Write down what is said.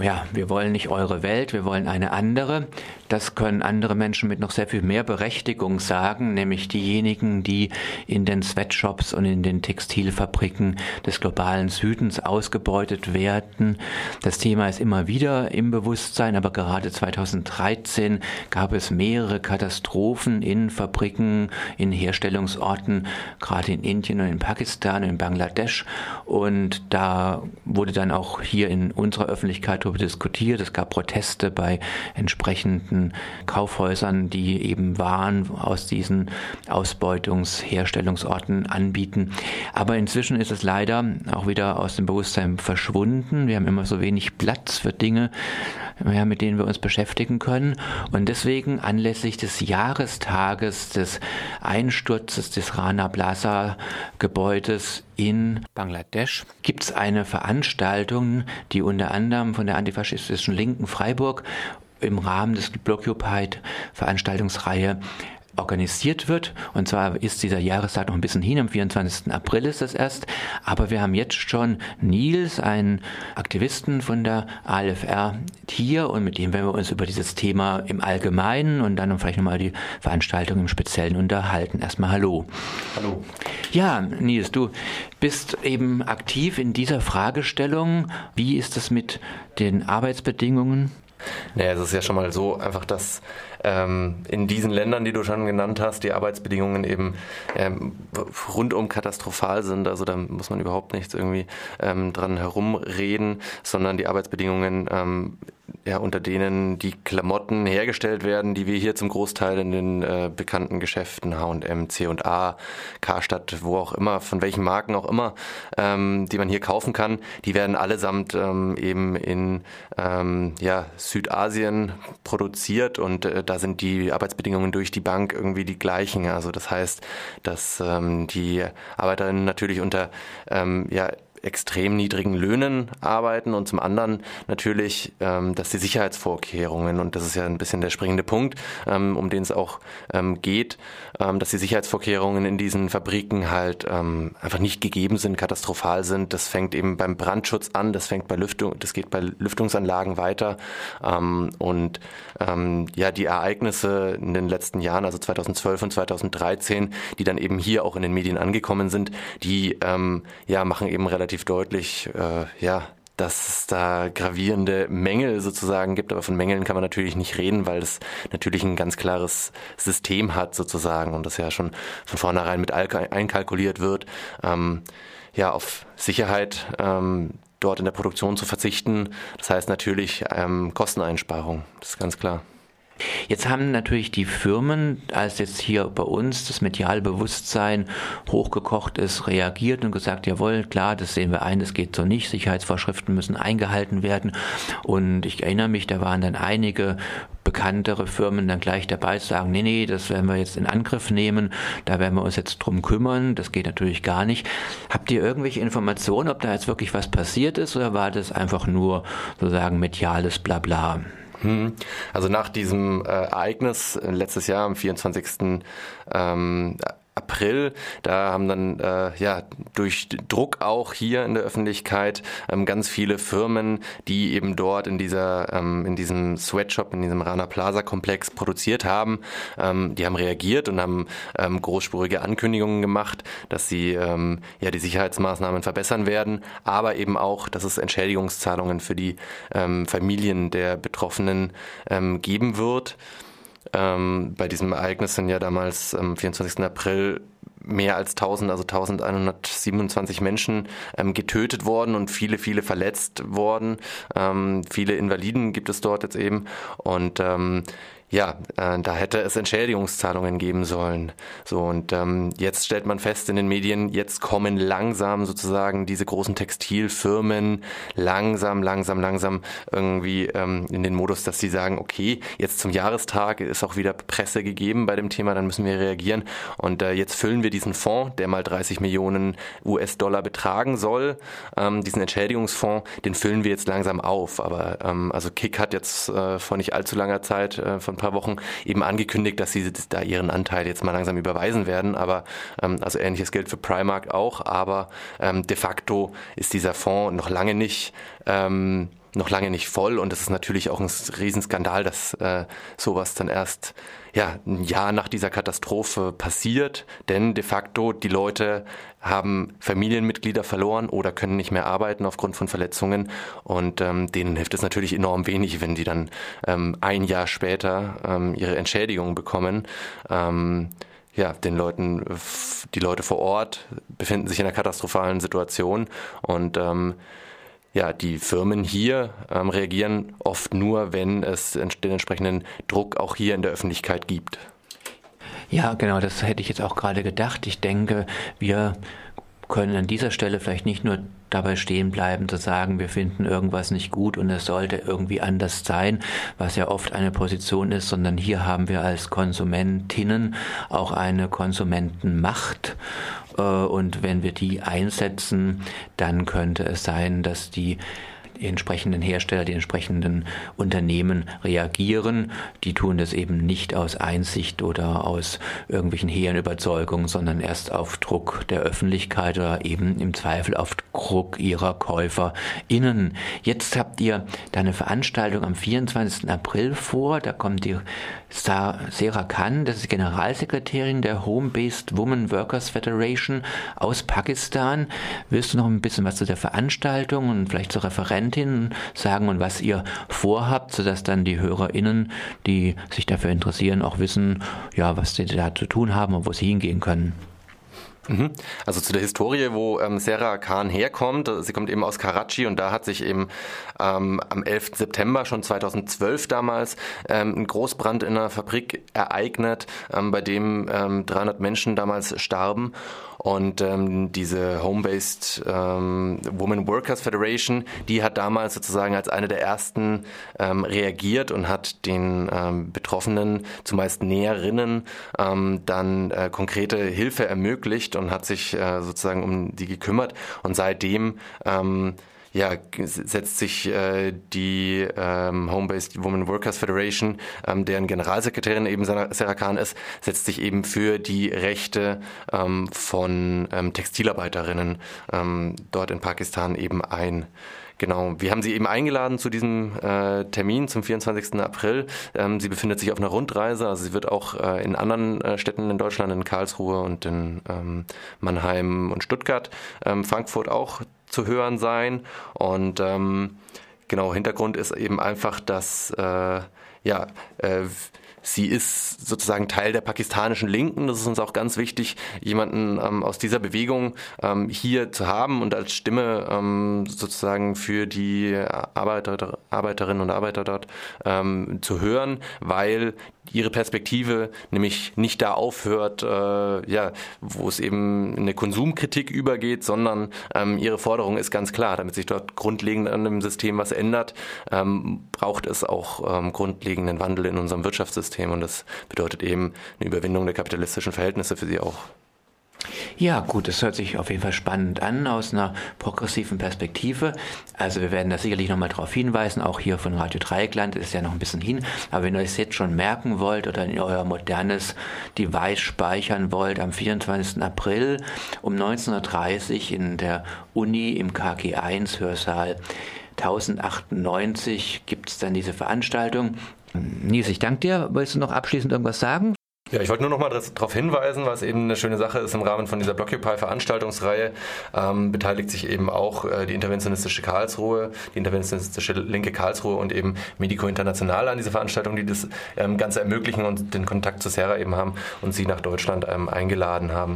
ja, wir wollen nicht eure Welt, wir wollen eine andere. Das können andere Menschen mit noch sehr viel mehr Berechtigung sagen, nämlich diejenigen, die in den Sweatshops und in den Textilfabriken des globalen Südens ausgebeutet werden. Das Thema ist immer wieder im Bewusstsein, aber gerade 2013 gab es mehrere Katastrophen in Fabriken, in Herstellungsorten, gerade in Indien und in Pakistan und in Bangladesch. Und da wurde dann auch hier in unserer Öffentlichkeit darüber diskutiert. Es gab Proteste bei entsprechenden Kaufhäusern, die eben Waren aus diesen Ausbeutungsherstellungsorten anbieten. Aber inzwischen ist es leider auch wieder aus dem Bewusstsein verschwunden. Wir haben immer so wenig Platz für Dinge, mit denen wir uns beschäftigen können. Und deswegen anlässlich des Jahrestages des Einsturzes des Rana Plaza Gebäudes in Bangladesch. Gibt es eine Veranstaltung, die unter anderem von der antifaschistischen Linken Freiburg im Rahmen des Blockupied Veranstaltungsreihe organisiert wird. Und zwar ist dieser Jahrestag noch ein bisschen hin, am 24. April ist es erst. Aber wir haben jetzt schon Nils, einen Aktivisten von der ALFR, hier und mit dem werden wir uns über dieses Thema im Allgemeinen und dann vielleicht nochmal die Veranstaltung im Speziellen unterhalten. Erstmal Hallo. Hallo. Ja, Nils, du bist eben aktiv in dieser Fragestellung. Wie ist es mit den Arbeitsbedingungen? Naja, es ist ja schon mal so einfach, dass ähm, in diesen Ländern, die du schon genannt hast, die Arbeitsbedingungen eben ähm, rundum katastrophal sind. Also da muss man überhaupt nichts irgendwie ähm, dran herumreden, sondern die Arbeitsbedingungen ähm, ja, unter denen die Klamotten hergestellt werden, die wir hier zum Großteil in den äh, bekannten Geschäften H&M, C&A, Karstadt, wo auch immer, von welchen Marken auch immer, ähm, die man hier kaufen kann, die werden allesamt ähm, eben in ähm, ja, Südasien produziert und äh, da sind die Arbeitsbedingungen durch die Bank irgendwie die gleichen. Also das heißt, dass ähm, die Arbeiterinnen natürlich unter ähm, ja, extrem niedrigen Löhnen arbeiten und zum anderen natürlich, ähm, dass die Sicherheitsvorkehrungen, und das ist ja ein bisschen der springende Punkt, ähm, um den es auch ähm, geht, ähm, dass die Sicherheitsvorkehrungen in diesen Fabriken halt ähm, einfach nicht gegeben sind, katastrophal sind. Das fängt eben beim Brandschutz an, das fängt bei Lüftung, das geht bei Lüftungsanlagen weiter ähm, und ja, die Ereignisse in den letzten Jahren, also 2012 und 2013, die dann eben hier auch in den Medien angekommen sind, die ja machen eben relativ relativ deutlich, äh, ja, dass es da gravierende Mängel sozusagen gibt, aber von Mängeln kann man natürlich nicht reden, weil es natürlich ein ganz klares System hat sozusagen und das ja schon von vornherein mit einkalkuliert wird, ähm, ja, auf Sicherheit ähm, dort in der Produktion zu verzichten. Das heißt natürlich ähm, Kosteneinsparung, das ist ganz klar. Jetzt haben natürlich die Firmen, als jetzt hier bei uns das mediale Bewusstsein hochgekocht ist, reagiert und gesagt, jawohl, klar, das sehen wir ein, das geht so nicht, Sicherheitsvorschriften müssen eingehalten werden. Und ich erinnere mich, da waren dann einige bekanntere Firmen dann gleich dabei zu sagen, nee, nee, das werden wir jetzt in Angriff nehmen, da werden wir uns jetzt drum kümmern, das geht natürlich gar nicht. Habt ihr irgendwelche Informationen, ob da jetzt wirklich was passiert ist oder war das einfach nur sozusagen mediales Blabla? Hm. Also nach diesem äh, Ereignis äh, letztes Jahr am 24. Ähm, April. Da haben dann äh, ja durch Druck auch hier in der Öffentlichkeit ähm, ganz viele Firmen, die eben dort in dieser ähm, in diesem Sweatshop, in diesem Rana Plaza Komplex produziert haben, ähm, die haben reagiert und haben ähm, großspurige Ankündigungen gemacht, dass sie ähm, ja die Sicherheitsmaßnahmen verbessern werden, aber eben auch, dass es Entschädigungszahlungen für die ähm, Familien der Betroffenen ähm, geben wird. Ähm, bei diesem Ereignis sind ja damals am 24. April mehr als 1000, also 1127 Menschen ähm, getötet worden und viele, viele verletzt worden. Ähm, viele Invaliden gibt es dort jetzt eben. Und ähm, ja, äh, da hätte es Entschädigungszahlungen geben sollen. So und ähm, jetzt stellt man fest in den Medien, jetzt kommen langsam sozusagen diese großen Textilfirmen langsam, langsam, langsam irgendwie ähm, in den Modus, dass sie sagen, okay, jetzt zum Jahrestag ist auch wieder Presse gegeben bei dem Thema, dann müssen wir reagieren und äh, jetzt füllen wir diesen Fonds, der mal 30 Millionen US-Dollar betragen soll, ähm, diesen Entschädigungsfonds, den füllen wir jetzt langsam auf. Aber ähm, also Kick hat jetzt äh, vor nicht allzu langer Zeit äh, von paar Wochen eben angekündigt, dass sie da ihren Anteil jetzt mal langsam überweisen werden. Aber ähm, also ähnliches gilt für Primark auch. Aber ähm, de facto ist dieser Fonds noch lange nicht ähm, noch lange nicht voll und es ist natürlich auch ein Riesenskandal, dass äh, sowas dann erst ja, ein Jahr nach dieser Katastrophe passiert, denn de facto die Leute haben Familienmitglieder verloren oder können nicht mehr arbeiten aufgrund von Verletzungen und ähm, denen hilft es natürlich enorm wenig, wenn die dann ähm, ein Jahr später ähm, ihre Entschädigung bekommen. Ähm, ja, den Leuten, die Leute vor Ort befinden sich in einer katastrophalen Situation und ähm, ja, die Firmen hier ähm, reagieren oft nur, wenn es den entsprechenden Druck auch hier in der Öffentlichkeit gibt. Ja, genau, das hätte ich jetzt auch gerade gedacht. Ich denke, wir können an dieser Stelle vielleicht nicht nur dabei stehen bleiben zu sagen, wir finden irgendwas nicht gut und es sollte irgendwie anders sein, was ja oft eine Position ist, sondern hier haben wir als Konsumentinnen auch eine Konsumentenmacht. Äh, und wenn wir die einsetzen, dann könnte es sein, dass die die entsprechenden Hersteller, die entsprechenden Unternehmen reagieren. Die tun das eben nicht aus Einsicht oder aus irgendwelchen hehren Überzeugungen, sondern erst auf Druck der Öffentlichkeit oder eben im Zweifel auf Druck ihrer KäuferInnen. Jetzt habt ihr da eine Veranstaltung am 24. April vor. Da kommt die Sarah Khan, das ist Generalsekretärin der Home-Based Women Workers Federation aus Pakistan. Willst du noch ein bisschen was zu der Veranstaltung und vielleicht zur Referentin sagen und was ihr vorhabt, sodass dann die HörerInnen, die sich dafür interessieren, auch wissen, ja, was sie da zu tun haben und wo sie hingehen können? Mhm. Also zu der Historie, wo ähm, Sarah Khan herkommt. Sie kommt eben aus Karachi und da hat sich eben ähm, am 11. September schon 2012 damals ähm, ein Großbrand in einer Fabrik ereignet, ähm, bei dem ähm, 300 Menschen damals starben. Und ähm, diese Home-Based ähm, Women Workers Federation, die hat damals sozusagen als eine der ersten ähm, reagiert und hat den ähm, Betroffenen, zumeist Näherinnen, ähm, dann äh, konkrete Hilfe ermöglicht und hat sich äh, sozusagen um die gekümmert. Und seitdem ähm, ja, setzt sich äh, die ähm, Home-Based Women Workers Federation, ähm, deren Generalsekretärin eben Sarah Khan ist, setzt sich eben für die Rechte ähm, von ähm, Textilarbeiterinnen ähm, dort in Pakistan eben ein. Genau, wir haben sie eben eingeladen zu diesem äh, Termin zum 24. April. Ähm, sie befindet sich auf einer Rundreise, also sie wird auch äh, in anderen äh, Städten in Deutschland, in Karlsruhe und in ähm, Mannheim und Stuttgart, ähm, Frankfurt auch zu hören sein. Und ähm, genau, Hintergrund ist eben einfach, dass äh, ja, äh, sie ist sozusagen Teil der pakistanischen Linken. Das ist uns auch ganz wichtig, jemanden ähm, aus dieser Bewegung ähm, hier zu haben und als Stimme ähm, sozusagen für die Arbeiter, Arbeiterinnen und Arbeiter dort ähm, zu hören, weil ihre Perspektive nämlich nicht da aufhört, äh, ja, wo es eben eine Konsumkritik übergeht, sondern ähm, ihre Forderung ist ganz klar, damit sich dort grundlegend an dem System was ändert, ähm, braucht es auch grundlegenden Wandel in unserem Wirtschaftssystem und das bedeutet eben eine Überwindung der kapitalistischen Verhältnisse für sie auch. Ja, gut, das hört sich auf jeden Fall spannend an aus einer progressiven Perspektive. Also wir werden da sicherlich nochmal darauf hinweisen, auch hier von Radio Dreieckland ist ja noch ein bisschen hin. Aber wenn ihr es jetzt schon merken wollt oder in euer modernes Device speichern wollt, am 24. April um 19.30 Uhr in der Uni im KG1 Hörsaal 1098 gibt es dann diese Veranstaltung. Nils, ich danke dir. Willst du noch abschließend irgendwas sagen? Ja, ich wollte nur noch mal darauf hinweisen, was eben eine schöne Sache ist im Rahmen von dieser Blockupy-Veranstaltungsreihe, ähm, beteiligt sich eben auch äh, die interventionistische Karlsruhe, die interventionistische Linke Karlsruhe und eben Medico International an dieser Veranstaltung, die das ähm, Ganze ermöglichen und den Kontakt zu Sarah eben haben und sie nach Deutschland ähm, eingeladen haben.